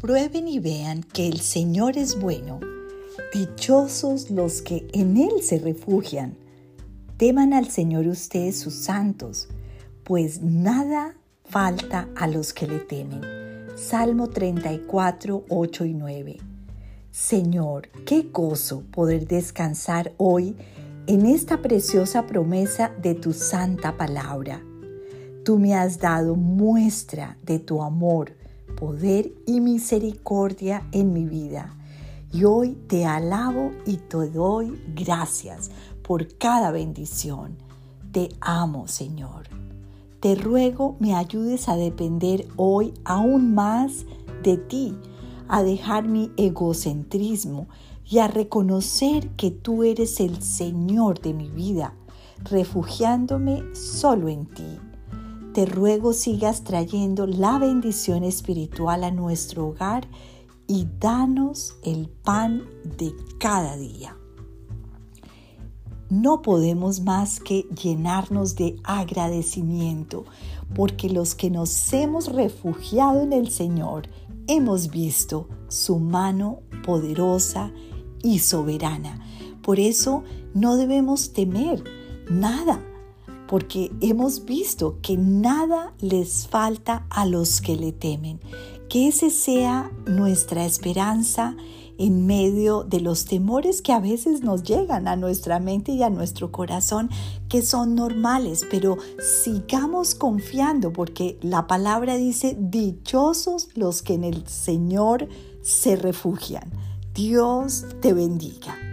Prueben y vean que el Señor es bueno. Dichosos los que en Él se refugian. Teman al Señor ustedes sus santos, pues nada falta a los que le temen. Salmo 34, 8 y 9. Señor, qué gozo poder descansar hoy en esta preciosa promesa de tu santa palabra. Tú me has dado muestra de tu amor, poder y misericordia en mi vida. Y hoy te alabo y te doy gracias por cada bendición. Te amo, Señor. Te ruego me ayudes a depender hoy aún más de ti, a dejar mi egocentrismo y a reconocer que tú eres el Señor de mi vida, refugiándome solo en ti. Te ruego sigas trayendo la bendición espiritual a nuestro hogar y danos el pan de cada día. No podemos más que llenarnos de agradecimiento, porque los que nos hemos refugiado en el Señor hemos visto su mano poderosa y soberana. Por eso no debemos temer nada porque hemos visto que nada les falta a los que le temen. Que ese sea nuestra esperanza en medio de los temores que a veces nos llegan a nuestra mente y a nuestro corazón, que son normales, pero sigamos confiando porque la palabra dice, dichosos los que en el Señor se refugian. Dios te bendiga.